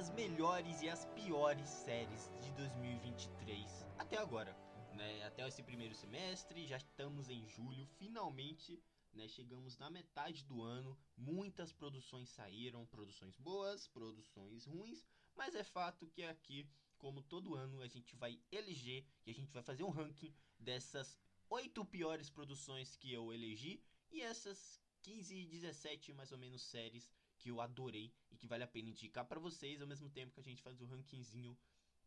as melhores e as piores séries de 2023 até agora, né? Até esse primeiro semestre, já estamos em julho, finalmente, né? Chegamos na metade do ano, muitas produções saíram, produções boas, produções ruins, mas é fato que aqui, como todo ano, a gente vai eleger e a gente vai fazer um ranking dessas oito piores produções que eu elegi e essas 15, 17 mais ou menos séries que eu adorei e que vale a pena indicar para vocês ao mesmo tempo que a gente faz o rankingzinho,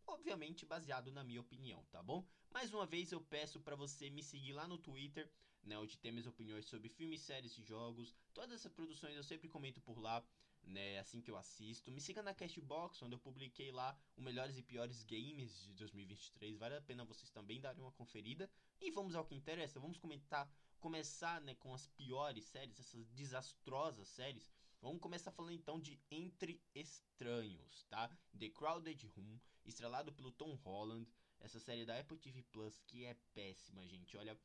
obviamente baseado na minha opinião, tá bom? Mais uma vez eu peço para você me seguir lá no Twitter, né, onde tem minhas opiniões sobre filmes, séries e jogos. Todas essas produções eu sempre comento por lá, né, assim que eu assisto. Me siga na Castbox, onde eu publiquei lá os melhores e piores games de 2023. Vale a pena vocês também darem uma conferida. E vamos ao que interessa. Vamos comentar, começar, né, com as piores séries, essas desastrosas séries Vamos começar falando então de Entre Estranhos, tá? The Crowded Room, estrelado pelo Tom Holland, essa série da Apple TV Plus que é péssima, gente. Olha,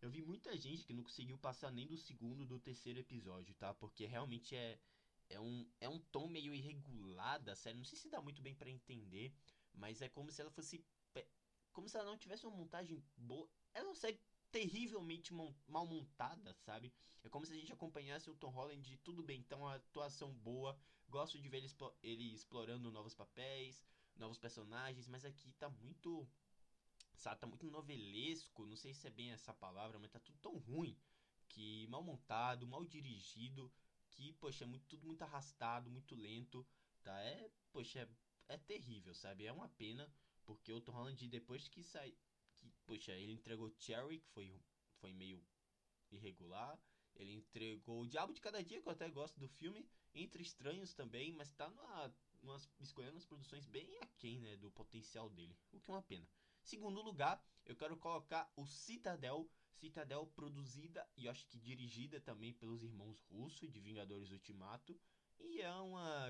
eu vi muita gente que não conseguiu passar nem do segundo do terceiro episódio, tá? Porque realmente é é um, é um tom meio irregular da série. Não sei se dá muito bem para entender, mas é como se ela fosse como se ela não tivesse uma montagem boa. Ela não sei terrivelmente mal montada, sabe? É como se a gente acompanhasse o Tom Holland tudo bem, então a atuação boa, gosto de ver ele, ele explorando novos papéis, novos personagens, mas aqui tá muito. Sabe, tá muito novelesco, não sei se é bem essa palavra, mas tá tudo tão ruim que mal montado, mal dirigido, que, poxa, é muito, tudo muito arrastado, muito lento, tá? É, poxa, é, é terrível, sabe? É uma pena, porque o Tom Holland, depois que sai, poxa, ele entregou Cherry, que foi, foi meio irregular. Ele entregou O Diabo de Cada Dia, que eu até gosto do filme. Entre Estranhos também, mas tá numa, numa, escolhendo umas produções bem aquém, né, do potencial dele. O que é uma pena. Segundo lugar, eu quero colocar o Citadel. Citadel produzida e acho que dirigida também pelos irmãos Russo de Vingadores Ultimato. E é uma,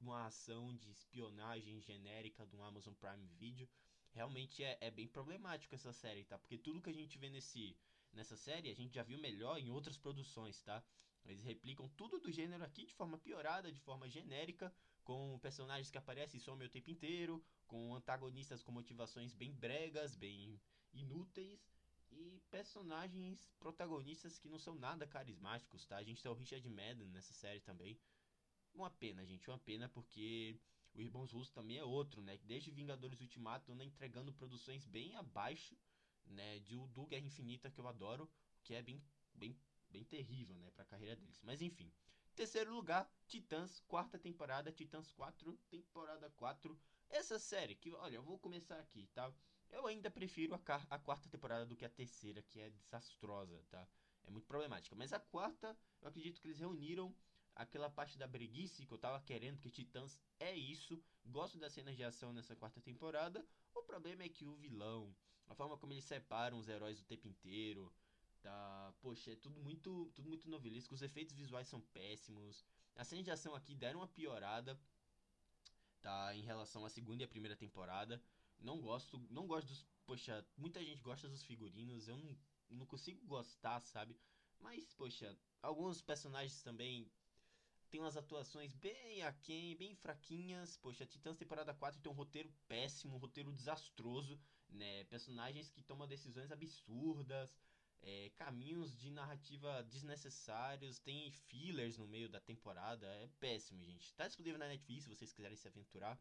uma ação de espionagem genérica do Amazon Prime Video realmente é, é bem problemático essa série, tá? Porque tudo que a gente vê nesse, nessa série a gente já viu melhor em outras produções, tá? Eles replicam tudo do gênero aqui de forma piorada, de forma genérica, com personagens que aparecem somem o tempo inteiro, com antagonistas com motivações bem bregas, bem inúteis, e personagens protagonistas que não são nada carismáticos, tá? A gente tem o Richard Madden nessa série também. Uma pena, gente, uma pena porque o Irmãos Russo também é outro, né? Desde Vingadores Ultimato anda entregando produções bem abaixo, né? De, do Guerra Infinita que eu adoro, que é bem, bem, bem terrível, né? Pra carreira deles. Mas enfim. Terceiro lugar, Titãs, quarta temporada, Titãs 4, temporada 4. Essa série, que olha, eu vou começar aqui, tá? Eu ainda prefiro a, a quarta temporada do que a terceira, que é desastrosa, tá? É muito problemática. Mas a quarta, eu acredito que eles reuniram aquela parte da breguice que eu tava querendo, que Titãs é isso. Gosto das cenas de ação nessa quarta temporada. O problema é que o vilão, a forma como eles separam os heróis o tempo inteiro, tá, poxa, é tudo muito, tudo muito novelesco. Os efeitos visuais são péssimos. As cenas de ação aqui deram uma piorada, tá, em relação à segunda e à primeira temporada. Não gosto, não gosto dos, poxa, muita gente gosta dos figurinos, eu não, não consigo gostar, sabe? Mas, poxa, alguns personagens também tem umas atuações bem aquém, bem fraquinhas. Poxa, Titãs temporada 4 tem um roteiro péssimo, um roteiro desastroso, né? Personagens que tomam decisões absurdas, é, caminhos de narrativa desnecessários, tem fillers no meio da temporada, é péssimo, gente. Tá disponível na Netflix se vocês quiserem se aventurar.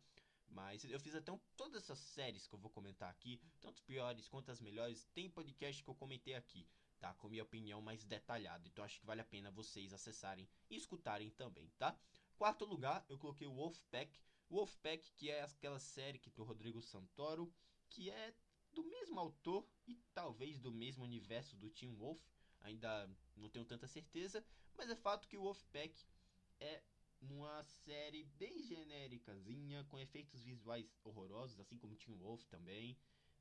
Mas eu fiz até um, todas essas séries que eu vou comentar aqui, tanto as piores quanto as melhores, tem podcast que eu comentei aqui tá? Com minha opinião mais detalhada. Então acho que vale a pena vocês acessarem e escutarem também, tá? Quarto lugar, eu coloquei o Wolfpack. Wolfpack, que é aquela série que do Rodrigo Santoro, que é do mesmo autor e talvez do mesmo universo do Team Wolf. Ainda não tenho tanta certeza, mas é fato que o Wolfpack é uma série bem genéricazinha, com efeitos visuais horrorosos, assim como Team Wolf também.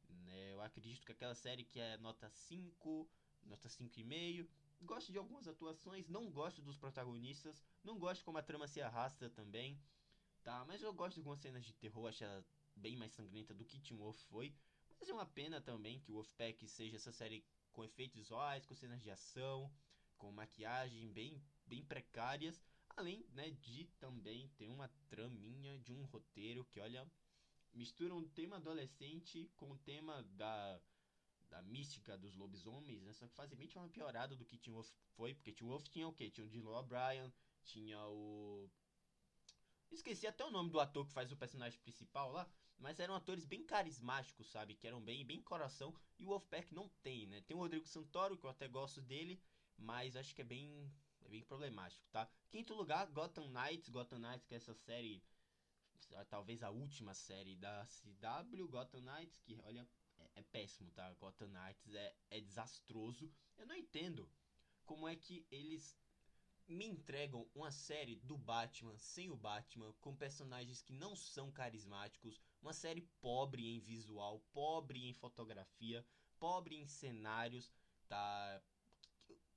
Né? Eu acredito que aquela série que é nota 5 nota 5,5. Gosto de algumas atuações, não gosto dos protagonistas, não gosto como a trama se arrasta também, tá? Mas eu gosto de algumas cenas de terror, acho ela bem mais sangrenta do que Teen Wolf foi. Mas é uma pena também que o Wolfpack seja essa série com efeitos visuais, com cenas de ação, com maquiagem bem, bem precárias. Além, né, de também ter uma traminha de um roteiro que, olha, mistura um tema adolescente com o tema da, da mística dos lobisomens, né? Só que faz uma piorada do que Teen Wolf foi, porque Teen Wolf tinha o quê? Tinha o Dylan O'Brien, tinha o... Esqueci até o nome do ator que faz o personagem principal lá, mas eram atores bem carismáticos, sabe? Que eram bem, bem coração, e o Wolfpack não tem, né? Tem o Rodrigo Santoro, que eu até gosto dele, mas acho que é bem, é bem problemático, tá? Quinto lugar, Gotham Knights, Gotham Knights, que é essa série talvez a última série da CW, Gotham Knights, que olha, é, péssimo, tá? Gotham Knights é, é desastroso. Eu não entendo como é que eles me entregam uma série do Batman sem o Batman, com personagens que não são carismáticos, uma série pobre em visual, pobre em fotografia, pobre em cenários, tá?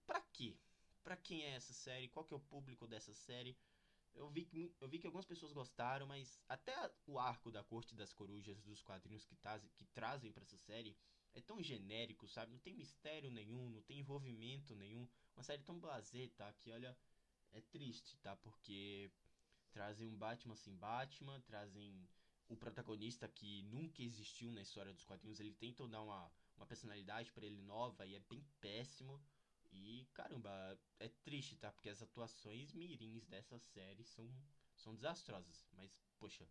Pra quê? Pra quem é essa série? Qual que é o público dessa série? Eu vi, que, eu vi que algumas pessoas gostaram, mas até o arco da Corte das Corujas dos quadrinhos que, taz, que trazem para essa série é tão genérico, sabe? Não tem mistério nenhum, não tem envolvimento nenhum. Uma série tão blasé, tá? Que olha, é triste, tá? Porque trazem um Batman sem Batman, trazem o protagonista que nunca existiu na história dos quadrinhos. Ele tentam dar uma, uma personalidade para ele nova e é bem péssimo. E caramba, é triste, tá? Porque as atuações mirins dessa série são, são desastrosas. Mas, poxa,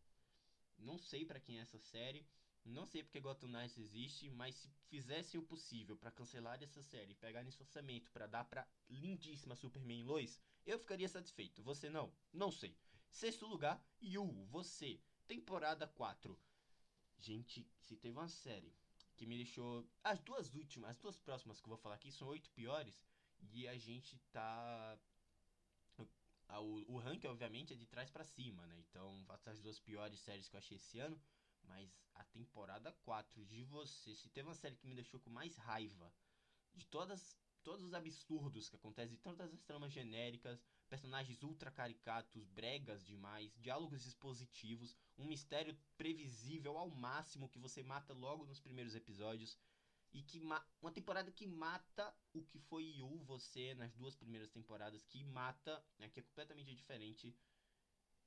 não sei para quem é essa série. Não sei porque Gotham Knights existe, mas se fizessem o possível para cancelar essa série e pegar nesse orçamento para dar pra lindíssima Superman Lois, eu ficaria satisfeito. Você não? Não sei. Sexto lugar, Yu, você. Temporada 4. Gente, se teve uma série que me deixou. As duas últimas, as duas próximas que eu vou falar aqui são oito piores. E a gente tá. O, o ranking, obviamente, é de trás para cima, né? Então, as duas piores séries que eu achei esse ano. Mas a temporada 4 de você, se teve uma série que me deixou com mais raiva de todas todos os absurdos que acontecem, todas as tramas genéricas, personagens ultra caricatos, bregas demais, diálogos expositivos, um mistério previsível ao máximo que você mata logo nos primeiros episódios e que uma temporada que mata o que foi Yu você nas duas primeiras temporadas que mata né, que é completamente diferente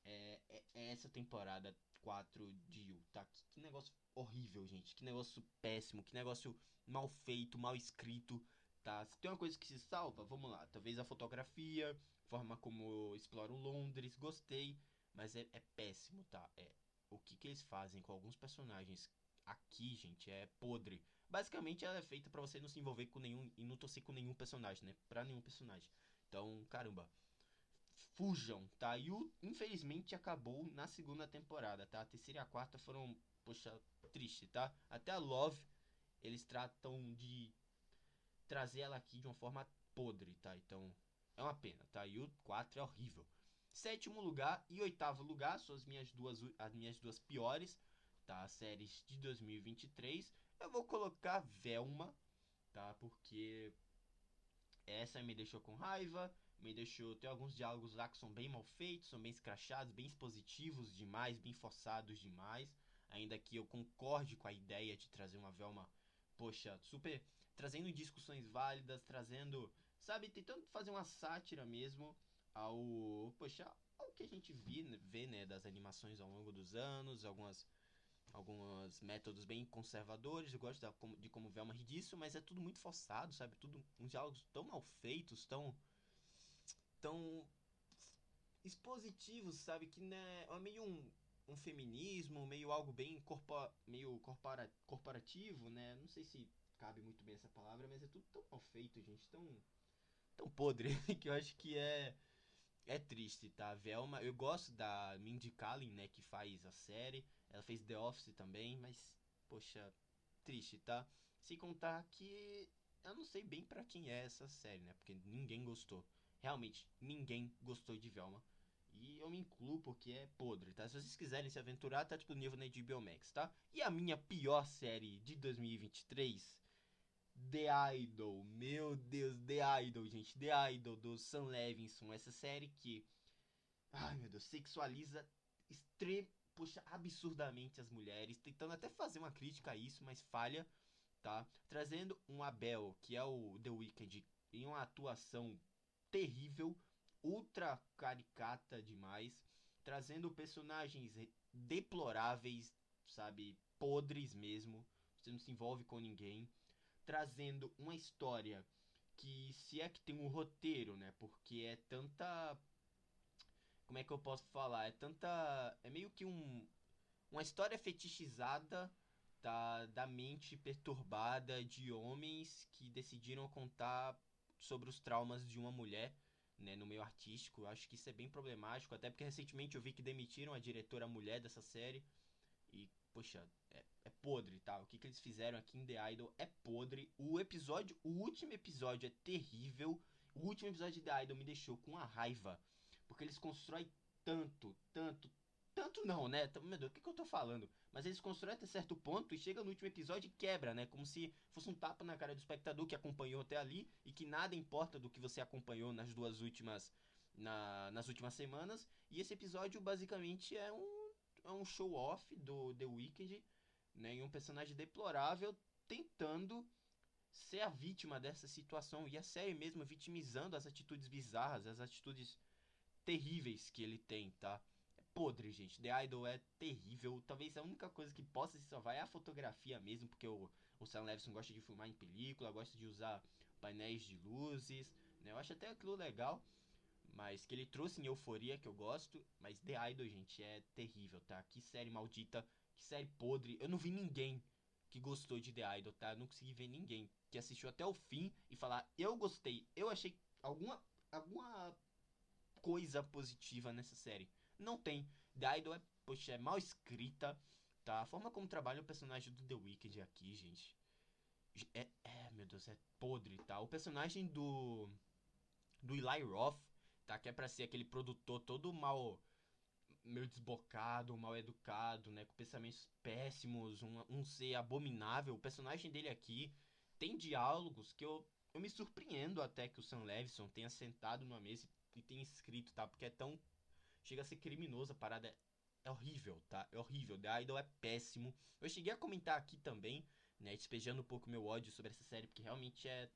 é, é, é essa temporada 4 de Yu tá? Que, que, negócio horrível gente. Que negócio péssimo que negócio mal feito mal escrito tá? Se tem uma coisa que se salva vamos lá. Talvez a fotografia forma como exploram Londres gostei mas é, é péssimo tá? É o que que eles fazem com alguns personagens aqui gente é podre Basicamente ela é feita para você não se envolver com nenhum e não torcer com nenhum personagem, né? Pra nenhum personagem. Então, caramba. Fujam, tá? E o, infelizmente acabou na segunda temporada, tá? A terceira e a quarta foram, poxa, triste, tá? Até a Love, eles tratam de trazer ela aqui de uma forma podre, tá? Então, é uma pena, tá? E o 4 é horrível. Sétimo lugar e oitavo lugar são as minhas duas, as minhas duas piores, tá? Séries de 2023. Eu vou colocar Velma, tá? Porque essa me deixou com raiva, me deixou. Tem alguns diálogos lá que são bem mal feitos, são bem escrachados, bem expositivos demais, bem forçados demais. Ainda que eu concorde com a ideia de trazer uma Velma, poxa, super. trazendo discussões válidas, trazendo. Sabe, tentando fazer uma sátira mesmo ao. Poxa, ao que a gente vê, vê né, das animações ao longo dos anos, algumas alguns métodos bem conservadores. Eu gosto de como Velma ri disso, mas é tudo muito forçado, sabe? Tudo uns diálogos tão mal feitos, tão tão expositivos, sabe? Que né, é meio um, um feminismo, meio algo bem corpo, meio corpora, corporativo, né? Não sei se cabe muito bem essa palavra, mas é tudo tão mal feito, gente, tão tão podre que eu acho que é é triste, tá? Velma, eu gosto da Mindy Kaling, né, que faz a série. Ela fez The Office também, mas poxa, triste, tá? Se contar que eu não sei bem para quem é essa série, né? Porque ninguém gostou. Realmente, ninguém gostou de Velma. E eu me incluo porque é podre, tá? Se vocês quiserem se aventurar, tá disponível na HBO Max, tá? E a minha pior série de 2023 The Idol, meu Deus, The Idol, gente, The Idol do Sam Levinson, essa série que, ai meu Deus, sexualiza extrem, puxa, absurdamente as mulheres, tentando até fazer uma crítica a isso, mas falha, tá? Trazendo um Abel, que é o The Weeknd, em uma atuação terrível, ultra caricata demais, trazendo personagens deploráveis, sabe, podres mesmo. Você não se envolve com ninguém, trazendo uma história que se é que tem um roteiro, né? Porque é tanta como é que eu posso falar? É tanta é meio que um uma história fetichizada da, da mente perturbada de homens que decidiram contar sobre os traumas de uma mulher né, no meio artístico. Eu acho que isso é bem problemático, até porque recentemente eu vi que demitiram a diretora mulher dessa série. E, poxa, é, é podre, tá? O que, que eles fizeram aqui em The Idol é podre. O episódio, o último episódio é terrível. O último episódio de The Idol me deixou com uma raiva. Porque eles constroem tanto, tanto, tanto não, né? Meu Deus, o que, que eu tô falando? Mas eles constroem até certo ponto e chega no último episódio e quebra, né? Como se fosse um tapa na cara do espectador que acompanhou até ali e que nada importa do que você acompanhou nas duas últimas. Na, nas últimas semanas. E esse episódio basicamente é um, é um show-off do The Weeknd, né? E um personagem deplorável tentando ser a vítima dessa situação. E a série mesmo vitimizando as atitudes bizarras, as atitudes terríveis que ele tem, tá? podre, gente. The Idol é terrível. Talvez a única coisa que possa se salvar é a fotografia mesmo, porque o, o Sam Levinson gosta de filmar em película, gosta de usar painéis de luzes, né? Eu acho até aquilo legal, mas que ele trouxe em euforia, que eu gosto. Mas The Idol, gente, é terrível, tá? Que série maldita, que série podre. Eu não vi ninguém que gostou de The Idol, tá? Eu não consegui ver ninguém que assistiu até o fim e falar, eu gostei, eu achei alguma, alguma coisa positiva nessa série. Não tem. The Idol é, poxa, é mal escrita, tá? A forma como trabalha o personagem do The Weeknd aqui, gente. É, é, meu Deus, é podre, tá? O personagem do. Do Eli Roth, tá? Que é pra ser aquele produtor todo mal. meio desbocado, mal educado, né? Com pensamentos péssimos, um, um ser abominável. O personagem dele aqui tem diálogos que eu, eu me surpreendo até que o Sam Levinson tenha sentado numa mesa e tenha escrito, tá? Porque é tão chega a ser criminoso, a parada é, é horrível, tá? É horrível, The Idol é péssimo. Eu cheguei a comentar aqui também, né, despejando um pouco meu ódio sobre essa série, porque realmente é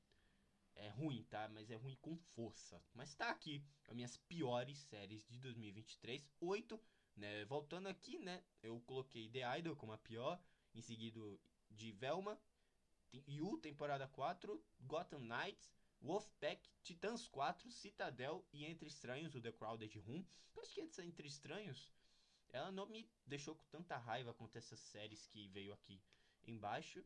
é ruim, tá? Mas é ruim com força. Mas tá aqui, as minhas piores séries de 2023, oito, né? Voltando aqui, né? Eu coloquei The Idol como a pior, em seguida de Velma, You, temporada 4, Gotham Knights, Wolfpack, Titãs 4, Citadel e Entre Estranhos, o The Crowded Room. Eu acho que Entre Estranhos, ela não me deixou com tanta raiva quanto essas séries que veio aqui embaixo,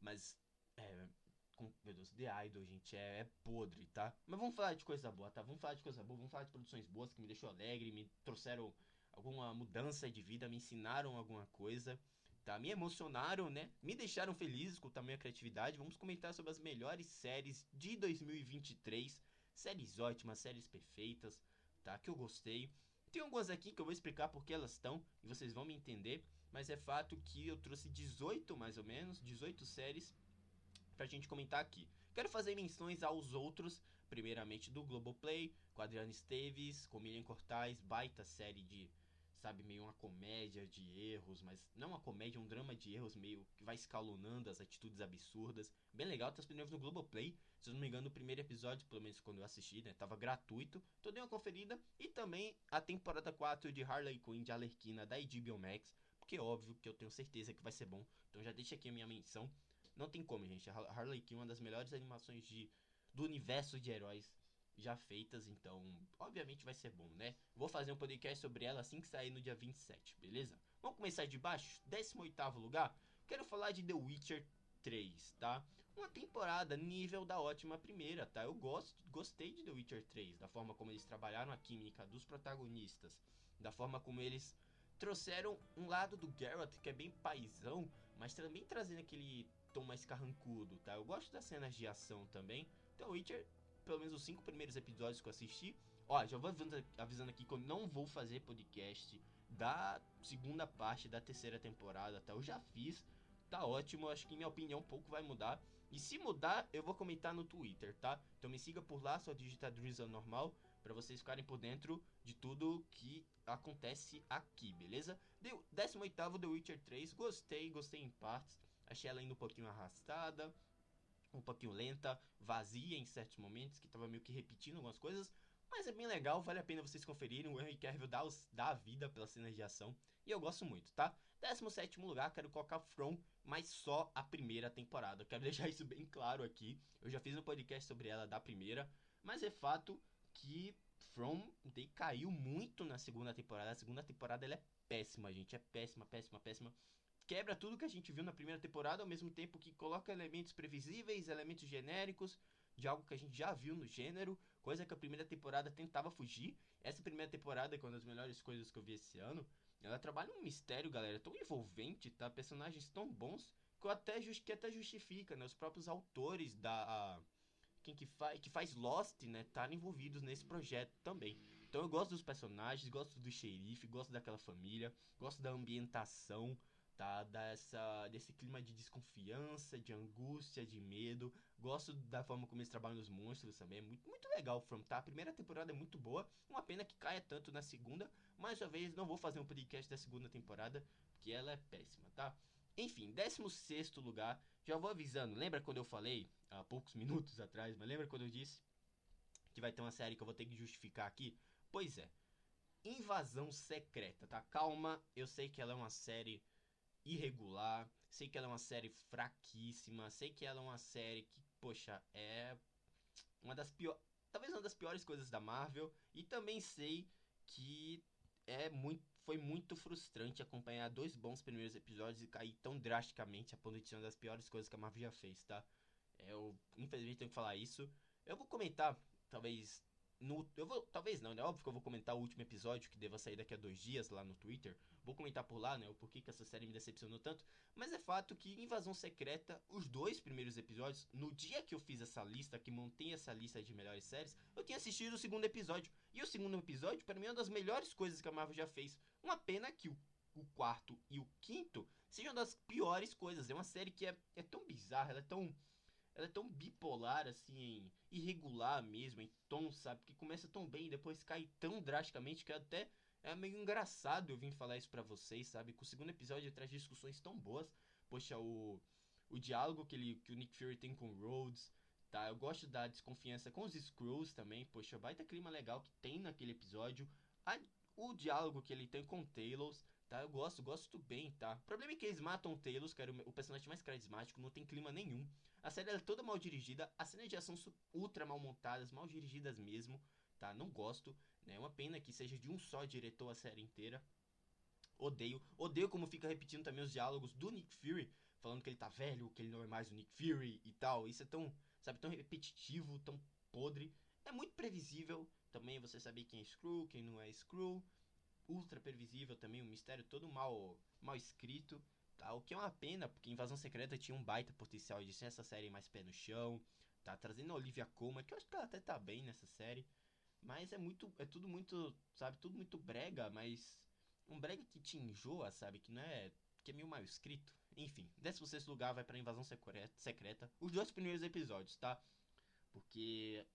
mas é, com, meu Deus, The Idol, gente, é, é, podre, tá? Mas vamos falar de coisa boa, tá? Vamos falar de coisa boa, vamos falar de produções boas que me deixou alegre, me trouxeram alguma mudança de vida, me ensinaram alguma coisa tá? Me emocionaram, né? Me deixaram felizes com a criatividade. Vamos comentar sobre as melhores séries de 2023. Séries ótimas, séries perfeitas, tá? Que eu gostei. Tem algumas aqui que eu vou explicar porque elas estão e vocês vão me entender. Mas é fato que eu trouxe 18 mais ou menos, 18 séries pra gente comentar aqui. Quero fazer menções aos outros, primeiramente do Globoplay, com Adriano Esteves, com Miriam Cortais, baita série de sabe, meio uma comédia de erros, mas não uma comédia, um drama de erros meio que vai escalonando as atitudes absurdas. Bem legal, tá disponível no Globoplay. Se eu não me engano, o primeiro episódio, pelo menos quando eu assisti, né, tava gratuito. Então dei uma conferida. E também a temporada 4 de Harley Quinn de Alerquina da HBO Max, porque é óbvio que eu tenho certeza que vai ser bom. Então já deixa aqui a minha menção. Não tem como, gente. A Harley Quinn é uma das melhores animações de, do universo de heróis já feitas, então obviamente vai ser bom, né? Vou fazer um podcast sobre ela assim que sair no dia 27, beleza? Vamos começar de baixo? 18 lugar, quero falar de The Witcher 3, tá? Uma temporada nível da ótima primeira, tá? Eu gosto, gostei de The Witcher 3, da forma como eles trabalharam a química dos protagonistas, da forma como eles trouxeram um lado do Geralt que é bem paisão, mas também trazendo aquele tom mais carrancudo, tá? Eu gosto das cenas de ação também. Então, Witcher pelo menos os cinco primeiros episódios que eu assisti. Ó, já vou avisando, aqui que eu não vou fazer podcast da segunda parte da terceira temporada, tá? Eu já fiz, tá ótimo, acho que minha opinião um pouco vai mudar. E se mudar, eu vou comentar no Twitter, tá? Então me siga por lá, só digita Drizzle normal, para vocês ficarem por dentro de tudo que acontece aqui, beleza? 18 The Witcher 3, gostei, gostei em partes. Achei ela indo um pouquinho arrastada, um pouquinho lenta, vazia em certos momentos, que tava meio que repetindo algumas coisas, Mas é bem legal, vale a pena vocês conferirem. O Henry Cavill dá, os, dá a vida pelas cenas de ação. E eu gosto muito, tá? 17 lugar, quero colocar From, mas só a primeira temporada. quero deixar isso bem claro aqui. Eu já fiz um podcast sobre ela da primeira. Mas é fato que From caiu muito na segunda temporada. A segunda temporada ela é péssima, gente. É péssima, péssima, péssima. Quebra tudo que a gente viu na primeira temporada, ao mesmo tempo que coloca elementos previsíveis, elementos genéricos, de algo que a gente já viu no gênero, coisa que a primeira temporada tentava fugir. Essa primeira temporada é uma das melhores coisas que eu vi esse ano. Ela trabalha um mistério, galera, tão envolvente, tá? Personagens tão bons que até, que até justifica, né? Os próprios autores da. A, quem que, fa que faz Lost, né? Estarem envolvidos nesse projeto também. Então eu gosto dos personagens, gosto do xerife, gosto daquela família, gosto da ambientação, tá? Dessa, desse clima de desconfiança, de angústia, de medo. Gosto da forma como eles trabalham os monstros também. É muito, muito legal o From, tá? A primeira temporada é muito boa. Uma pena que caia tanto na segunda. Mais uma vez, não vou fazer um podcast da segunda temporada, porque ela é péssima, tá? Enfim, 16 lugar. Já vou avisando. Lembra quando eu falei, há poucos minutos atrás, mas lembra quando eu disse que vai ter uma série que eu vou ter que justificar aqui? Pois é. Invasão Secreta, tá? Calma, eu sei que ela é uma série irregular. Sei que ela é uma série fraquíssima. Sei que ela é uma série que, poxa, é uma das piores. Talvez uma das piores coisas da Marvel. E também sei que é muito, foi muito frustrante acompanhar dois bons primeiros episódios e cair tão drasticamente a ponto de ser uma das piores coisas que a Marvel já fez, tá? Eu, infelizmente, tenho que falar isso. Eu vou comentar, talvez, no, eu vou, talvez não, né? Óbvio que eu vou comentar o último episódio que deva sair daqui a dois dias lá no Twitter. Vou comentar por lá, né? O porquê que essa série me decepcionou tanto. Mas é fato que Invasão Secreta, os dois primeiros episódios, no dia que eu fiz essa lista, que montei essa lista de melhores séries, eu tinha assistido o segundo episódio. E o segundo episódio, para mim, é uma das melhores coisas que a Marvel já fez. Uma pena que o, o quarto e o quinto sejam das piores coisas. É uma série que é, é tão bizarra, ela é tão ela é tão bipolar, assim, irregular mesmo, em tom, sabe? Que começa tão bem e depois cai tão drasticamente que até é meio engraçado eu vim falar isso pra vocês, sabe? Que o segundo episódio traz discussões tão boas. Poxa, o, o diálogo que, ele, que o Nick Fury tem com o Rhodes, tá? Eu gosto da desconfiança com os Skrulls também. Poxa, baita clima legal que tem naquele episódio. A, o diálogo que ele tem com o Talos, tá? Eu gosto, gosto bem, tá? O problema é que eles matam o Talos, que era o, o personagem mais carismático, não tem clima nenhum. A série é toda mal dirigida, as cenas de ação são ultra mal montadas, mal dirigidas mesmo, tá? Não gosto, né? É uma pena que seja de um só diretor a série inteira. Odeio. Odeio como fica repetindo também os diálogos do Nick Fury, falando que ele tá velho, que ele não é mais o Nick Fury e tal. Isso é tão, sabe, tão repetitivo, tão podre. É muito previsível também você saber quem é Screw, quem não é Screw. Ultra previsível também, um mistério todo mal, mal escrito. Tá? O que é uma pena, porque Invasão Secreta tinha um baita potencial de ser essa série mais pé no chão. Tá trazendo a Olivia Colman, que eu acho que ela até tá bem nessa série. Mas é muito. É tudo muito. Sabe, tudo muito brega, mas. Um brega que te enjoa, sabe? Que não é. Que é meio mal escrito. Enfim, 16 lugar vai pra Invasão Secreta. Os dois primeiros episódios, tá? Porque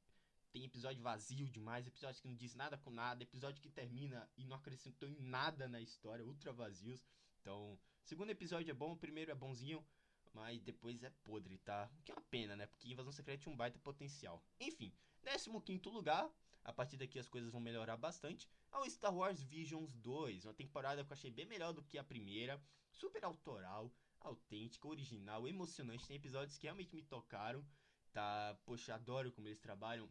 tem episódio vazio demais, episódio que não diz nada com nada, episódio que termina e não acrescentou em nada na história, ultra vazios. Então, segundo episódio é bom, o primeiro é bonzinho, mas depois é podre, tá? O que é uma pena, né? Porque Invasão Secreta tinha um baita potencial. Enfim, 15 lugar, a partir daqui as coisas vão melhorar bastante, é o Star Wars Visions 2, uma temporada que eu achei bem melhor do que a primeira, super autoral, autêntica, original, emocionante, tem episódios que realmente me tocaram, tá? Poxa, adoro como eles trabalham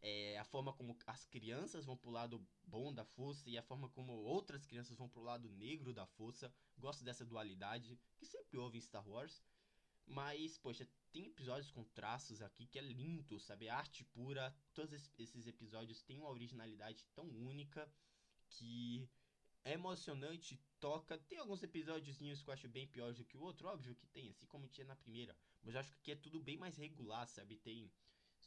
é, a forma como as crianças vão pro lado bom da força e a forma como outras crianças vão pro lado negro da força. Gosto dessa dualidade que sempre houve em Star Wars. Mas, poxa, tem episódios com traços aqui que é lindo, sabe? Arte pura. Todos esses episódios têm uma originalidade tão única que é emocionante, toca. Tem alguns episódios que eu acho bem piores do que o outro, óbvio que tem, assim como tinha na primeira. Mas eu acho que aqui é tudo bem mais regular, sabe? Tem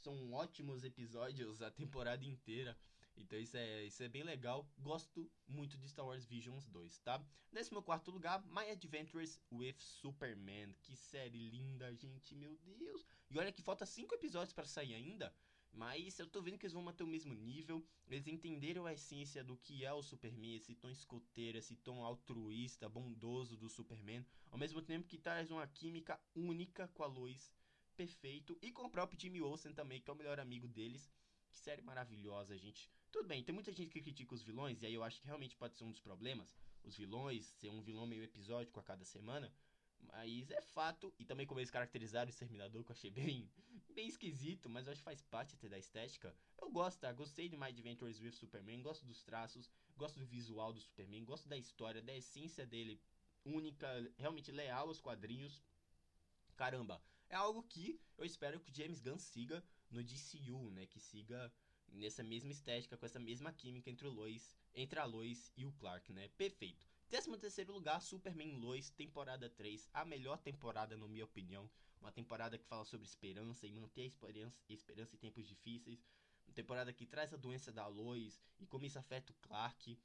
são ótimos episódios a temporada inteira. Então isso é, isso é bem legal. Gosto muito de Star Wars Visions 2, tá? Nesse meu quarto lugar, My Adventures with Superman. Que série linda, gente, meu Deus. E olha que falta 5 episódios para sair ainda. Mas eu tô vendo que eles vão manter o mesmo nível. Eles entenderam a essência do que é o Superman, esse tom escoteiro, esse tom altruísta, bondoso do Superman. Ao mesmo tempo que traz uma química única com a Lois perfeito. E com o próprio Jimmy Olsen também, que é o melhor amigo deles. Que série maravilhosa, gente. Tudo bem, tem muita gente que critica os vilões, e aí eu acho que realmente pode ser um dos problemas. Os vilões, ser um vilão meio episódico a cada semana. Mas é fato, e também como eles caracterizaram o Exterminador, que eu achei bem, bem esquisito, mas eu acho que faz parte até da estética. Eu gosto, tá? Gostei de My Adventures with Superman, gosto dos traços, gosto do visual do Superman, gosto da história, da essência dele única, realmente leal aos quadrinhos. Caramba, é algo que eu espero que o James Gunn siga no DCU, né? Que siga nessa mesma estética, com essa mesma química entre o Lois, entre a Lois e o Clark, né? Perfeito. 13 terceiro lugar, Superman Lois, temporada 3, a melhor temporada, na minha opinião. Uma temporada que fala sobre esperança e manter a esperança, esperança em tempos difíceis. Uma temporada que traz a doença da Lois e como isso afeta o Clark.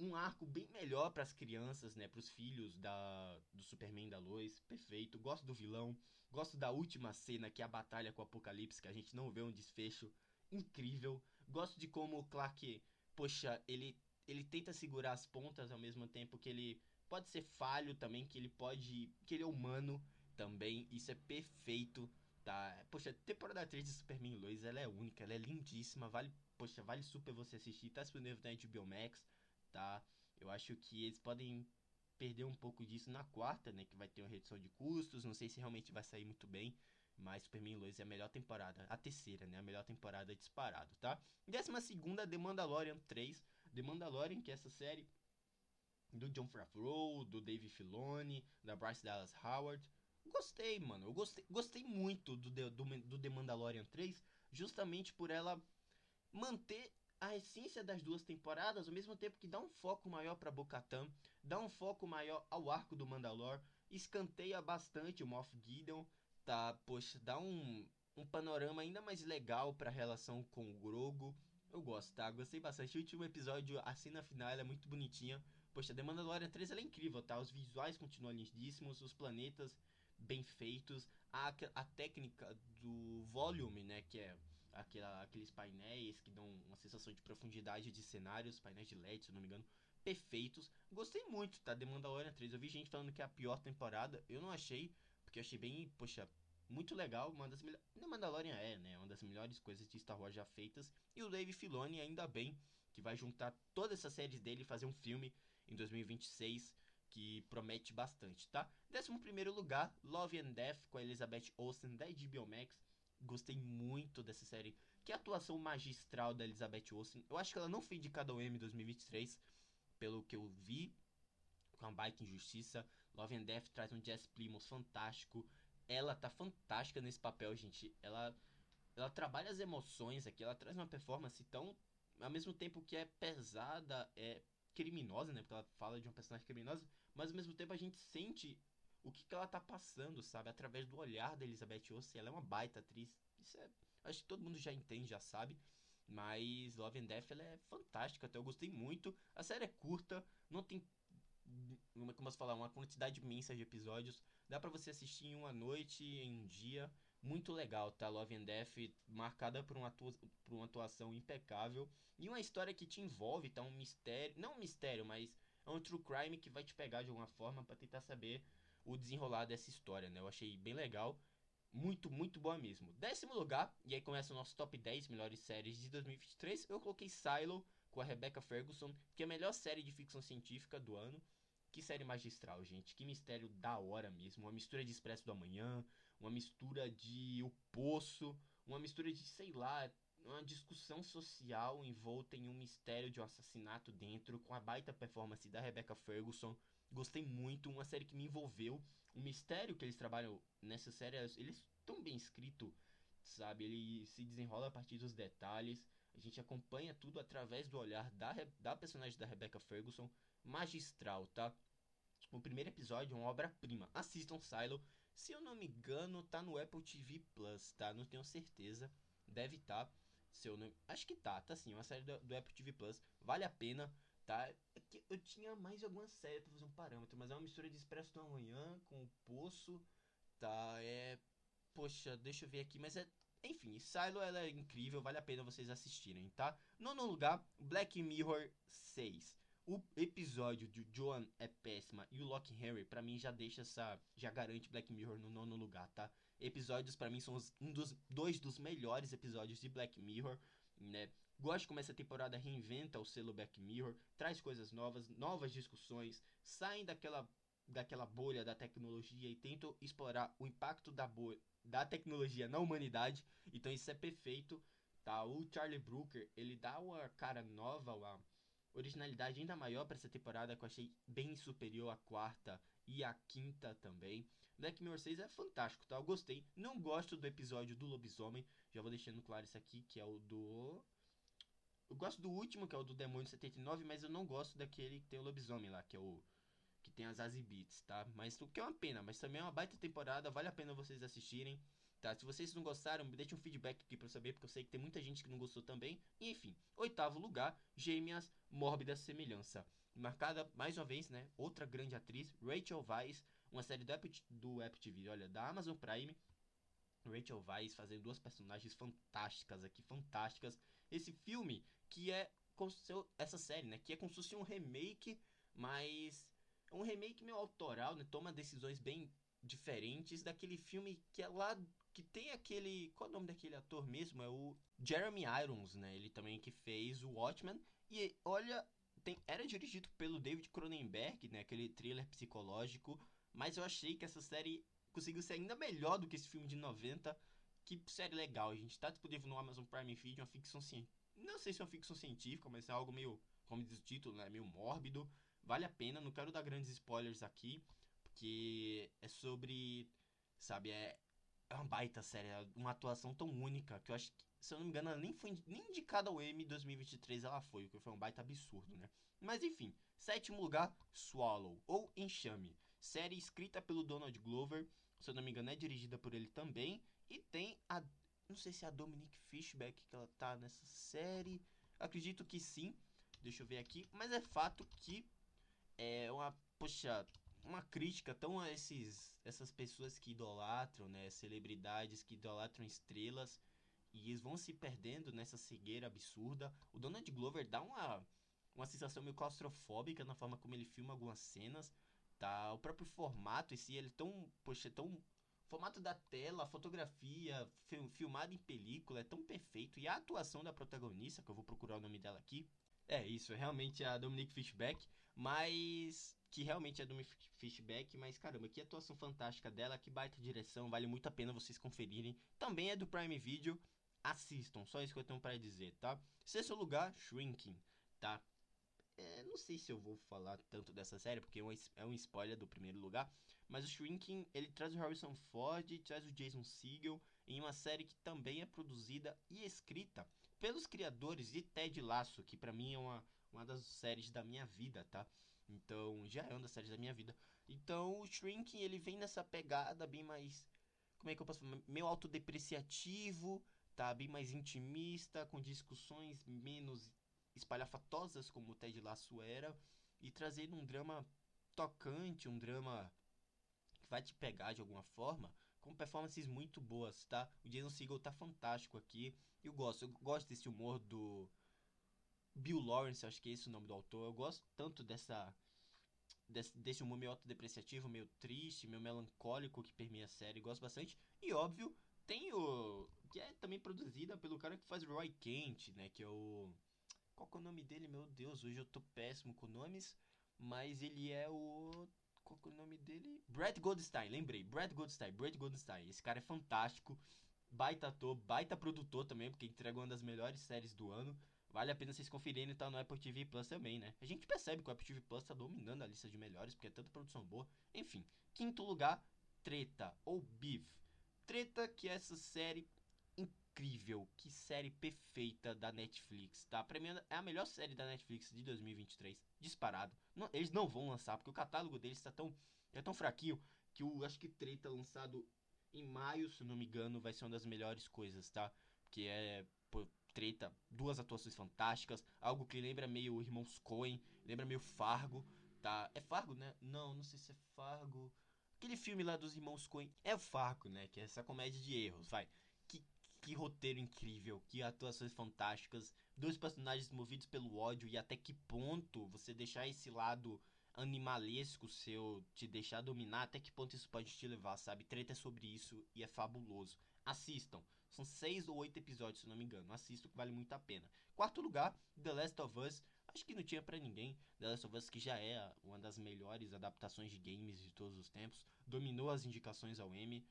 Um arco bem melhor para as crianças, né? Para os filhos da, do Superman da Lois. Perfeito. Gosto do vilão. Gosto da última cena, que é a batalha com o Apocalipse, que a gente não vê um desfecho incrível. Gosto de como o Clark, poxa, ele, ele tenta segurar as pontas ao mesmo tempo que ele pode ser falho também, que ele pode. que ele é humano também. Isso é perfeito, tá? Poxa, temporada 3 de Superman Lois, ela é única, ela é lindíssima, vale, poxa, vale super você assistir. Tá disponível na HBO Max, tá? Eu acho que eles podem perder um pouco disso na quarta, né? Que vai ter uma redução de custos. Não sei se realmente vai sair muito bem. Mas Superman Lois é a melhor temporada. A terceira, né? A melhor temporada disparado, tá? Décima segunda, The Mandalorian 3. The Mandalorian, que é essa série do John Favreau, do Dave Filoni, da Bryce Dallas Howard. Gostei, mano. Eu gostei, gostei muito do, do, do The Mandalorian 3, justamente por ela manter a essência das duas temporadas, ao mesmo tempo que dá um foco maior para Bo-Katan, dá um foco maior ao arco do Mandalor, escanteia bastante o Moff Gideon, tá? Poxa, dá um, um panorama ainda mais legal para a relação com o Grogu. Eu gosto, tá? Gostei bastante. O último episódio, a cena final é muito bonitinha. Poxa, The Mandalorian 3 é incrível, tá? Os visuais continuam lindíssimos, os planetas bem feitos, a, a técnica do volume, né, que é aquela, aqueles painéis que dão uma sensação de profundidade de cenários, painéis de LED, se não me engano, perfeitos. Gostei muito, tá? The Mandalorian 3. Eu vi gente falando que é a pior temporada. Eu não achei, porque eu achei bem, poxa, muito legal. Uma das melhores. Mandalorian é, né? Uma das melhores coisas de Star Wars já feitas. E o Dave Filoni, ainda bem, que vai juntar todas essas séries dele e fazer um filme em 2026 que promete bastante, tá? Décimo primeiro lugar, Love and Death com a Elizabeth Olsen da HBO Max. Gostei muito dessa série. Que atuação magistral da Elizabeth Olsen. Eu acho que ela não foi indicada ao Emmy 2023, pelo que eu vi, com a baita injustiça. Love and Death traz um Jess Plymouth fantástico. Ela tá fantástica nesse papel, gente. Ela, ela trabalha as emoções aqui. Ela traz uma performance tão. Ao mesmo tempo que é pesada, é criminosa, né? Porque ela fala de uma personagem criminosa. Mas ao mesmo tempo a gente sente o que, que ela tá passando, sabe? Através do olhar da Elizabeth Olsen. Ela é uma baita atriz. Isso é. Acho que todo mundo já entende, já sabe. Mas Love and Death ela é fantástica, até eu gostei muito. A série é curta, não tem. Como posso falar? Uma quantidade imensa de episódios. Dá para você assistir em uma noite, em um dia. Muito legal, tá? Love and Death, marcada por uma, atua por uma atuação impecável. E uma história que te envolve, tá? Um mistério. Não um mistério, mas é um true crime que vai te pegar de alguma forma para tentar saber o desenrolar dessa história, né? Eu achei bem legal. Muito, muito boa mesmo. Décimo lugar, e aí começa o nosso top 10 melhores séries de 2023. Eu coloquei Silo com a Rebecca Ferguson, que é a melhor série de ficção científica do ano. Que série magistral, gente. Que mistério da hora mesmo. Uma mistura de Expresso do Amanhã, uma mistura de O Poço, uma mistura de, sei lá, uma discussão social envolta em um mistério de um assassinato dentro, com a baita performance da Rebecca Ferguson. Gostei muito, uma série que me envolveu. O mistério que eles trabalham nessa série, eles estão bem escrito, sabe? Ele se desenrola a partir dos detalhes. A gente acompanha tudo através do olhar da, da personagem da Rebecca Ferguson. Magistral, tá? O primeiro episódio é uma obra-prima. Assistam Silo. Se eu não me engano, tá no Apple TV Plus, tá? Não tenho certeza. Deve estar. Tá. Se eu. Acho que tá, tá sim. Uma série do, do Apple TV Plus. Vale a pena tá? É eu tinha mais alguma série pra fazer um parâmetro, mas é uma mistura de Expresso do Amanhã com o Poço, tá? É. Poxa, deixa eu ver aqui, mas é. Enfim, Silo ela é incrível, vale a pena vocês assistirem, tá? Nono lugar, Black Mirror 6. o episódio de Joan é péssima e o Loki Henry, para mim, já deixa essa. Já garante Black Mirror no nono lugar, tá? Episódios, para mim, são os, um dos dois dos melhores episódios de Black Mirror, né? Gosto como essa temporada reinventa o selo Black Mirror, traz coisas novas, novas discussões, saem daquela, daquela bolha da tecnologia e tentam explorar o impacto da da tecnologia na humanidade. Então isso é perfeito, tá? O Charlie Brooker, ele dá uma cara nova, uma originalidade ainda maior para essa temporada que eu achei bem superior à quarta e à quinta também. Black Mirror 6 é fantástico, tá? Eu gostei. Não gosto do episódio do lobisomem, já vou deixando claro isso aqui, que é o do eu gosto do último, que é o do Demônio 79, mas eu não gosto daquele que tem o lobisomem lá, que é o que tem as Azibits, tá? Mas o que é uma pena, mas também é uma baita temporada, vale a pena vocês assistirem. Tá, se vocês não gostaram, me deixem um feedback aqui eu saber, porque eu sei que tem muita gente que não gostou também. E, enfim, oitavo lugar, Gêmeas, Mórbida Semelhança. Marcada, mais uma vez, né, outra grande atriz, Rachel Weisz, uma série do Apple, do Apple TV, olha, da Amazon Prime. Rachel Weisz fazendo duas personagens fantásticas aqui, fantásticas. Esse filme que é essa série, né, que é como se fosse um remake, mas um remake meio autoral, né, toma decisões bem diferentes daquele filme que é lá que tem aquele. Qual é o nome daquele ator mesmo? É o Jeremy Irons, né? Ele também que fez o Watchmen. E olha, tem, era dirigido pelo David Cronenberg, né? Aquele thriller psicológico. Mas eu achei que essa série conseguiu ser ainda melhor do que esse filme de 90. Que série legal, a gente. Tá disponível no Amazon Prime Video, uma ficção científica. Não sei se é uma ficção científica, mas é algo meio. Como diz o título, né? Meio mórbido. Vale a pena, não quero dar grandes spoilers aqui. Porque é sobre. Sabe, é, é uma baita série, é uma atuação tão única que eu acho que, se eu não me engano, ela nem foi nem indicada ao Emmy 2023, ela foi, o que foi um baita absurdo, né? Mas enfim, sétimo lugar, Swallow, ou Enxame. Série escrita pelo Donald Glover, se eu não me engano, é dirigida por ele também. E tem a. Não sei se é a Dominique Fishback que ela tá nessa série. Acredito que sim. Deixa eu ver aqui. Mas é fato que é uma. Poxa, uma crítica tão a esses, essas pessoas que idolatram, né, celebridades que idolatram estrelas e eles vão se perdendo nessa cegueira absurda. O Donald Glover dá uma uma sensação meio claustrofóbica na forma como ele filma algumas cenas, tá? O próprio formato em si, ele é tão, poxa, é tão formato da tela, fotografia, filmado em película, é tão perfeito e a atuação da protagonista, que eu vou procurar o nome dela aqui, é isso, é realmente a Dominique Fishback, mas que realmente é do Fishback, mas caramba, que atuação fantástica dela, que baita direção, vale muito a pena vocês conferirem. Também é do Prime Video, assistam, só isso que eu tenho para dizer, tá? Sexto lugar, Shrinking, tá? É, não sei se eu vou falar tanto dessa série, porque é um, é um spoiler do primeiro lugar, mas o Shrinking, ele traz o Harrison Ford, traz o Jason Segel, em uma série que também é produzida e escrita pelos criadores de Ted Lasso, que para mim é uma, uma das séries da minha vida, tá? Então, já é uma das séries da minha vida. Então, o Shrinking, ele vem nessa pegada bem mais. Como é que eu posso falar? Meio autodepreciativo, tá? Bem mais intimista, com discussões menos espalhafatosas, como o Ted Lasso era. E trazendo um drama tocante, um drama que vai te pegar de alguma forma, com performances muito boas, tá? O Jason Segel tá fantástico aqui. Eu gosto, eu gosto desse humor do Bill Lawrence, acho que é esse o nome do autor. Eu gosto tanto dessa desse, desse humor meio autodepreciativo, meio triste, meio melancólico que permeia a série, gosto bastante. E óbvio, tem o que é também produzida pelo cara que faz Roy Kent, né, que é o qual que é o nome dele? Meu Deus, hoje eu tô péssimo com nomes, mas ele é o qual que é o nome dele? Brad Goldstein, lembrei. Brad Goldstein, Brad Goldstein. Esse cara é fantástico. Baita ator, baita produtor também, porque entregou uma das melhores séries do ano. Vale a pena vocês conferirem, tá no Apple TV Plus também, né? A gente percebe que o Apple TV Plus tá dominando a lista de melhores, porque é tanta produção boa. Enfim, quinto lugar, Treta, ou Beef. Treta, que é essa série incrível, que série perfeita da Netflix, tá? Mim é a melhor série da Netflix de 2023, disparado. Não, eles não vão lançar, porque o catálogo deles tá tão, é tão fraquinho, que eu acho que Treta lançado em maio, se não me engano, vai ser uma das melhores coisas, tá? Que é treta, duas atuações fantásticas, algo que lembra meio Irmãos Coen, lembra meio Fargo, tá? É Fargo, né? Não, não sei se é Fargo. Aquele filme lá dos Irmãos Coen é o Fargo, né? Que é essa comédia de erros, vai. Que que roteiro incrível, que atuações fantásticas, dois personagens movidos pelo ódio e até que ponto você deixar esse lado animalesco seu te deixar dominar, até que ponto isso pode te levar, sabe? Treta é sobre isso e é fabuloso. Assistam. São seis ou oito episódios, se não me engano. Assistam que vale muito a pena. Quarto lugar, The Last of Us. Acho que não tinha para ninguém. The Last of Us, que já é uma das melhores adaptações de games de todos os tempos. Dominou as indicações ao Emmy.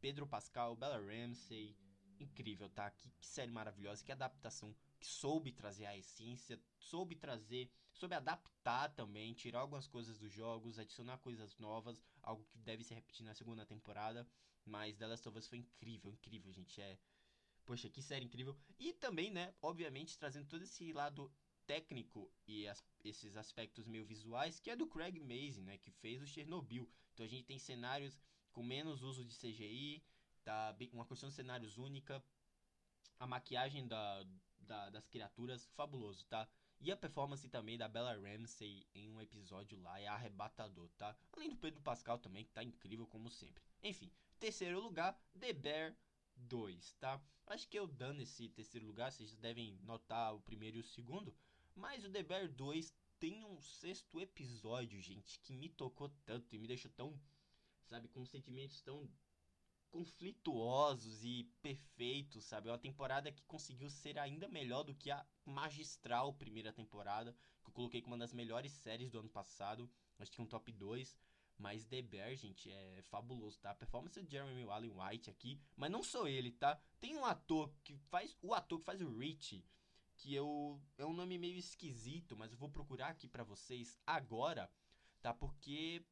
Pedro Pascal, Bella Ramsey. Incrível, tá? Que, que série maravilhosa, que adaptação. Que soube trazer a essência, soube trazer, soube adaptar também, tirar algumas coisas dos jogos, adicionar coisas novas, algo que deve se repetir na segunda temporada. Mas The Last of Us foi incrível, incrível, gente. É. Poxa, que série incrível. E também, né, obviamente, trazendo todo esse lado técnico e as, esses aspectos meio visuais, que é do Craig Mazin, né, que fez o Chernobyl. Então a gente tem cenários com menos uso de CGI, tá uma questão de cenários única, a maquiagem da, da, das criaturas, fabuloso, tá? E a performance também da Bella Ramsey em um episódio lá é arrebatador, tá? Além do Pedro Pascal também, que tá incrível como sempre. Enfim, terceiro lugar, The Bear 2, tá? Acho que eu dando esse terceiro lugar, vocês devem notar o primeiro e o segundo, mas o The Bear 2 tem um sexto episódio, gente, que me tocou tanto e me deixou tão, sabe, com sentimentos tão conflituosos e perfeitos, sabe? É uma temporada que conseguiu ser ainda melhor do que a magistral primeira temporada, que eu coloquei como uma das melhores séries do ano passado, acho que um top 2. Mas The Bear, gente, é fabuloso, tá? A performance de Jeremy Allen White aqui, mas não sou ele, tá? Tem um ator que faz. O ator que faz o Rich, que eu. É um nome meio esquisito, mas eu vou procurar aqui para vocês agora, tá? Porque.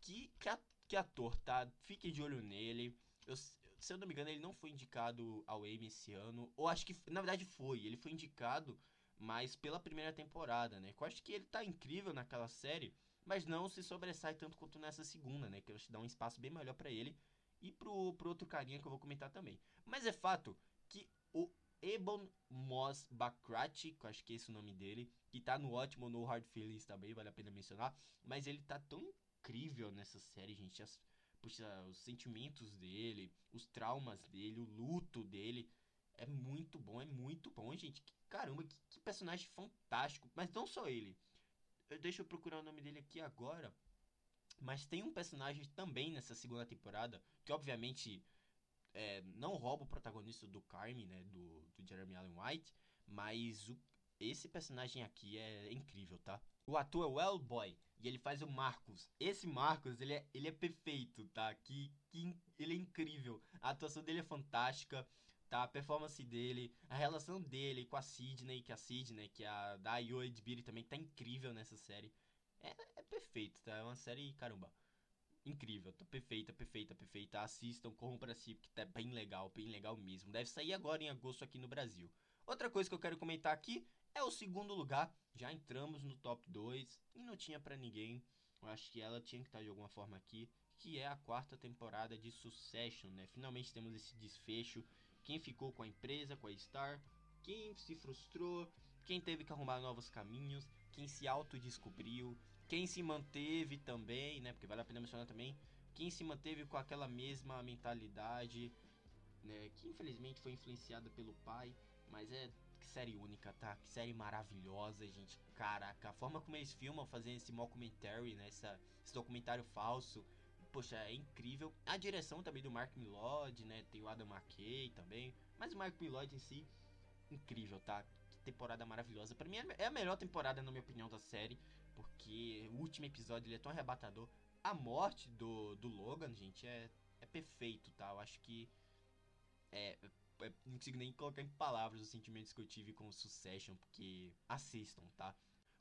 Que, que, que ator, tá? Fiquem de olho nele. Eu, se eu não me engano, ele não foi indicado ao Emmy esse ano. Ou acho que. Na verdade foi. Ele foi indicado, mas pela primeira temporada, né? Eu acho que ele tá incrível naquela série mas não se sobressai tanto quanto nessa segunda, né? Que eu acho que dá um espaço bem melhor para ele e pro, pro outro carinha que eu vou comentar também. Mas é fato que o Ebon Moss Bakrati, que eu acho que é esse o nome dele, que tá no ótimo No Hard Feelings também, vale a pena mencionar, mas ele tá tão incrível nessa série, gente. As, puxa, os sentimentos dele, os traumas dele, o luto dele. É muito bom, é muito bom, gente. Caramba, que, que personagem fantástico. Mas não só ele deixa eu procurar o nome dele aqui agora. Mas tem um personagem também nessa segunda temporada, que obviamente é, não rouba o protagonista do Carmen, né? Do, do Jeremy Allen White. Mas o, esse personagem aqui é incrível, tá? O ator é o Hellboy e ele faz o Marcos. Esse Marcos, ele é, ele é perfeito, tá? Que, que ele é incrível. A atuação dele é fantástica tá? A performance dele, a relação dele com a Sidney, que a Sidney, que é a da Io Edbiri também tá incrível nessa série. É, é perfeito, tá? É uma série, caramba, incrível, tá perfeita, perfeita, perfeita. Assistam, corram pra si, porque tá bem legal, bem legal mesmo. Deve sair agora em agosto aqui no Brasil. Outra coisa que eu quero comentar aqui é o segundo lugar. Já entramos no top 2 e não tinha para ninguém. Eu acho que ela tinha que estar de alguma forma aqui, que é a quarta temporada de Succession, né? Finalmente temos esse desfecho quem ficou com a empresa, com a Star, quem se frustrou, quem teve que arrumar novos caminhos, quem se autodescobriu, quem se manteve também, né? Porque vale a pena mencionar também, quem se manteve com aquela mesma mentalidade, né? Que infelizmente foi influenciada pelo pai, mas é que série única, tá? Que série maravilhosa, gente. Caraca, a forma como eles filmam fazendo esse mockumentary, né? Essa, esse documentário falso poxa, é incrível. A direção também do Mark Millod, né? Tem o Adam McKay também. Mas o Mark Millod em si, incrível, tá? Que temporada maravilhosa. Para mim é a melhor temporada, na minha opinião, da série. Porque o último episódio ele é tão arrebatador. A morte do, do Logan, gente, é, é perfeito, tá? Eu acho que. É, é, não consigo nem colocar em palavras os sentimentos que eu tive com o Succession, porque assistam, tá?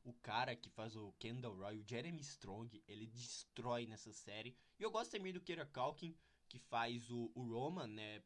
o cara que faz o Kendall Roy, o Jeremy Strong, ele destrói nessa série. E eu gosto também do Kira Culkin, que faz o, o Roman, né?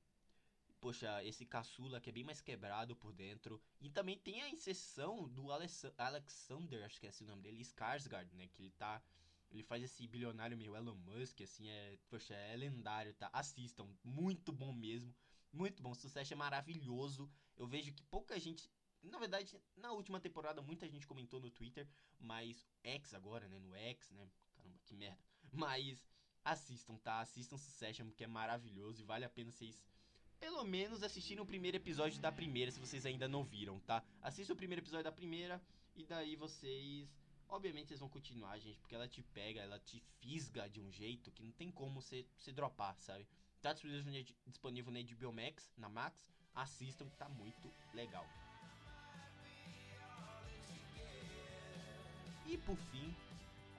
Poxa, esse caçula que é bem mais quebrado por dentro. E também tem a inserção do Alexander, acho que é esse o nome dele, Skarsgård, né? Que ele tá... Ele faz esse bilionário meio Elon Musk, assim, é... Poxa, é lendário, tá? Assistam, muito bom mesmo. Muito bom, sucesso é maravilhoso. Eu vejo que pouca gente na verdade, na última temporada muita gente comentou no Twitter, mas X agora, né? No X, né? Caramba, que merda. Mas assistam, tá? Assistam Succession, porque é maravilhoso e vale a pena vocês pelo menos assistirem o primeiro episódio da primeira, se vocês ainda não viram, tá? Assista o primeiro episódio da primeira e daí vocês. Obviamente vocês vão continuar, gente, porque ela te pega, ela te fisga de um jeito que não tem como você se dropar, sabe? Tá disponível, na HBO Max, na Max. Assistam, tá muito legal. E por fim,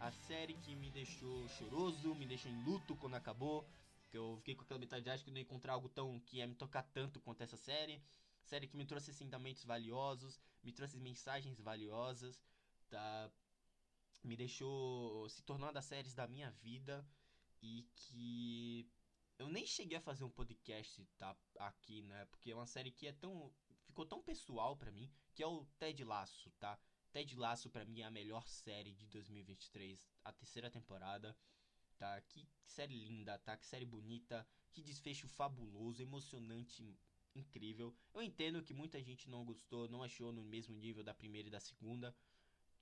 a série que me deixou choroso, me deixou em luto quando acabou. Que eu fiquei com aquela metade de que eu não ia encontrar algo tão que ia me tocar tanto quanto essa série. Série que me trouxe ensinamentos valiosos, me trouxe mensagens valiosas, tá? Me deixou se tornar uma das séries da minha vida e que eu nem cheguei a fazer um podcast tá aqui, né? Porque é uma série que é tão ficou tão pessoal para mim, que é o Ted Laço, tá? Ted Laço para mim é a melhor série de 2023, a terceira temporada, tá? Que série linda, tá? Que série bonita, que desfecho fabuloso, emocionante, incrível. Eu entendo que muita gente não gostou, não achou no mesmo nível da primeira e da segunda,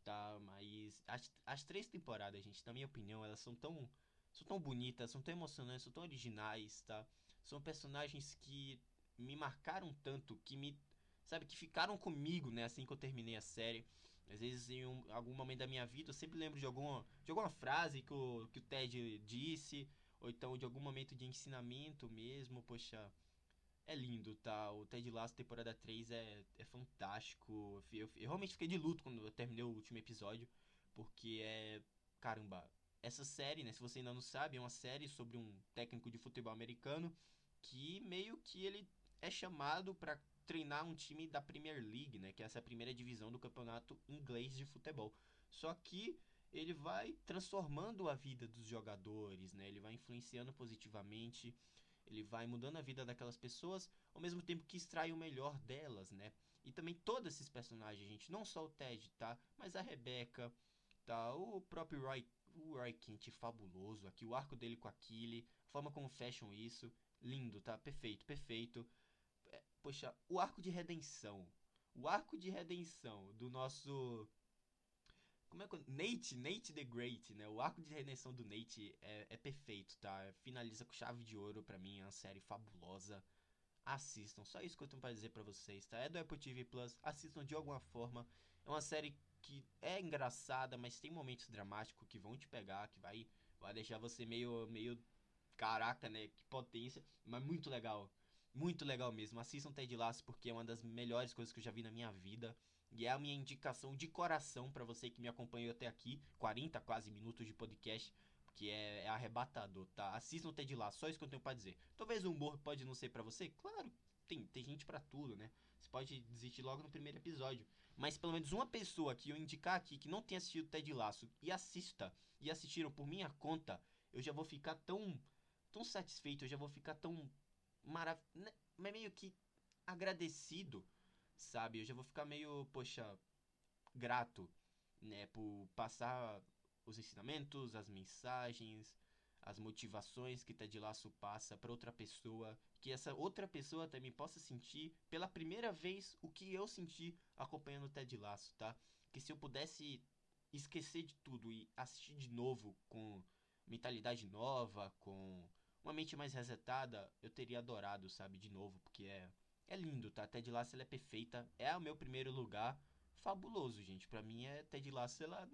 tá? Mas as, as três temporadas, gente, na minha opinião, elas são tão são tão bonitas, são tão emocionantes, são tão originais, tá? São personagens que me marcaram tanto, que me sabe, que ficaram comigo, né, assim que eu terminei a série. Às vezes, em um, algum momento da minha vida, eu sempre lembro de alguma, de alguma frase que o, que o Ted disse, ou então de algum momento de ensinamento mesmo. Poxa, é lindo, tá? O Ted Lasso temporada 3 é, é fantástico. Eu, eu, eu realmente fiquei de luto quando eu terminei o último episódio, porque é. Caramba, essa série, né? Se você ainda não sabe, é uma série sobre um técnico de futebol americano que meio que ele é chamado para treinar um time da Premier League, né? Que é essa primeira divisão do campeonato inglês de futebol. Só que ele vai transformando a vida dos jogadores, né? Ele vai influenciando positivamente, ele vai mudando a vida daquelas pessoas, ao mesmo tempo que extrai o melhor delas, né? E também todos esses personagens, gente, não só o Ted, tá? Mas a Rebecca, tá? O próprio Roy, o Roy Kent fabuloso aqui, o arco dele com a Killy, a forma como fecham isso, lindo, tá? Perfeito, perfeito poxa, o arco de redenção. O arco de redenção do nosso. Como é que. Nate, Nate the Great, né? O arco de redenção do Nate é, é perfeito, tá? Finaliza com chave de ouro para mim, é uma série fabulosa. Assistam, só isso que eu tenho pra dizer pra vocês, tá? É do Apple TV Plus, assistam de alguma forma. É uma série que é engraçada, mas tem momentos dramáticos que vão te pegar, que vai, vai deixar você meio, meio. Caraca, né? Que potência, mas muito legal. Muito legal mesmo. Assistam Ted Lasso porque é uma das melhores coisas que eu já vi na minha vida. E é a minha indicação de coração para você que me acompanhou até aqui. 40 quase minutos de podcast. Que é, é arrebatador, tá? Assistam Ted Lasso, só isso que eu tenho pra dizer. Talvez o humor pode não ser para você. Claro, tem, tem gente para tudo, né? Você pode desistir logo no primeiro episódio. Mas pelo menos uma pessoa que eu indicar aqui que não tenha assistido Ted Lasso e assista e assistiram por minha conta, eu já vou ficar tão tão satisfeito, eu já vou ficar tão marav né, mas meio que agradecido, sabe? Eu já vou ficar meio, poxa, grato, né, por passar os ensinamentos, as mensagens, as motivações que Ted Laço passa para outra pessoa, que essa outra pessoa também possa sentir pela primeira vez o que eu senti acompanhando Ted Laço, tá? Que se eu pudesse esquecer de tudo e assistir de novo com mentalidade nova, com uma mente mais resetada, eu teria adorado, sabe, de novo, porque é é lindo, tá? Ted Lasso ela é perfeita, é o meu primeiro lugar, fabuloso, gente. Para mim é Ted Lasso ela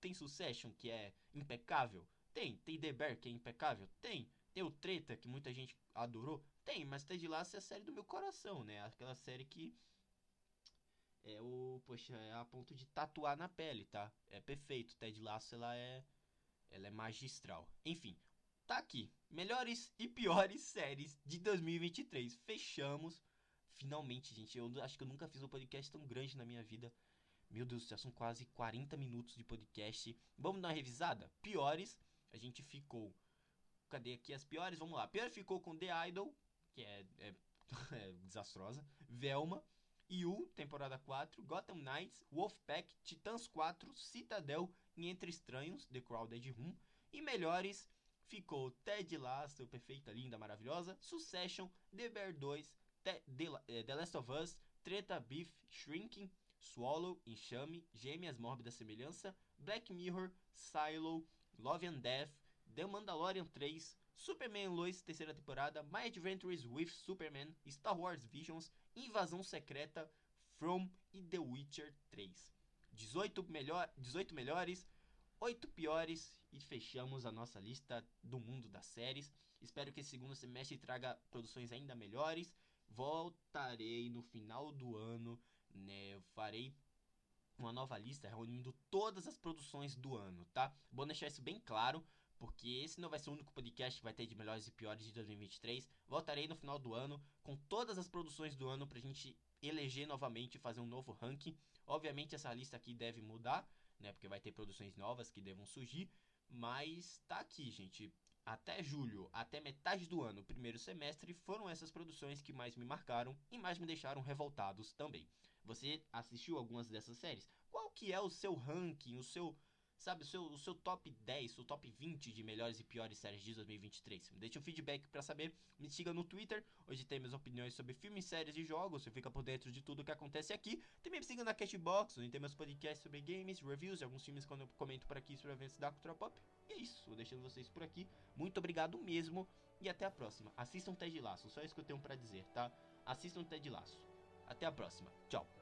tem Succession que é impecável, tem, tem The Bear que é impecável, tem, tem o Treta que muita gente adorou, tem, mas Ted Lasso é a série do meu coração, né? Aquela série que é o, poxa, é a ponto de tatuar na pele, tá? É perfeito. Ted Lasso ela é ela é magistral. Enfim, tá aqui. Melhores e piores séries de 2023. Fechamos. Finalmente, gente. Eu acho que eu nunca fiz um podcast tão grande na minha vida. Meu Deus do céu, são quase 40 minutos de podcast. Vamos dar uma revisada? Piores, a gente ficou. Cadê aqui as piores? Vamos lá. Pior ficou com The Idol, que é, é, é desastrosa. Velma. You, temporada 4, Gotham Knights, Wolfpack, Titãs 4, Citadel e Entre Estranhos, The Crowded Room. E melhores, ficou Ted Lasso, perfeita, linda, maravilhosa, Succession, The Bear 2, The, The, The Last of Us, Treta Beef, Shrinking, Swallow, Enxame, Gêmeas Mórbida Semelhança, Black Mirror, Silo, Love and Death, The Mandalorian 3, Superman Lois, terceira temporada, My Adventures with Superman, Star Wars Visions, Invasão Secreta, From e The Witcher 3. 18, melhor, 18 melhores, 8 piores e fechamos a nossa lista do mundo das séries. Espero que esse segundo semestre traga produções ainda melhores. Voltarei no final do ano, né? Farei uma nova lista reunindo todas as produções do ano, tá? Bom deixar isso bem claro, porque esse não vai ser o único podcast que vai ter de melhores e piores de 2023. Voltarei no final do ano com todas as produções do ano pra gente eleger novamente e fazer um novo ranking. Obviamente essa lista aqui deve mudar, né? Porque vai ter produções novas que devam surgir. Mas tá aqui, gente. Até julho, até metade do ano, primeiro semestre, foram essas produções que mais me marcaram e mais me deixaram revoltados também. Você assistiu algumas dessas séries? Qual que é o seu ranking, o seu sabe, o seu, o seu top 10, o top 20 de melhores e piores séries de 2023. Me deixe um feedback para saber, me siga no Twitter, onde tem minhas opiniões sobre filmes, séries e jogos, você fica por dentro de tudo que acontece aqui. Também me siga na Cashbox, onde tem meus podcasts sobre games, reviews e alguns filmes quando eu comento por aqui sobre eventos da Cultura Pop. E é isso, vou deixando vocês por aqui. Muito obrigado mesmo e até a próxima. Assistam Ted Laço, só isso que eu tenho para dizer, tá? Assistam Ted Laço. Até a próxima. Tchau.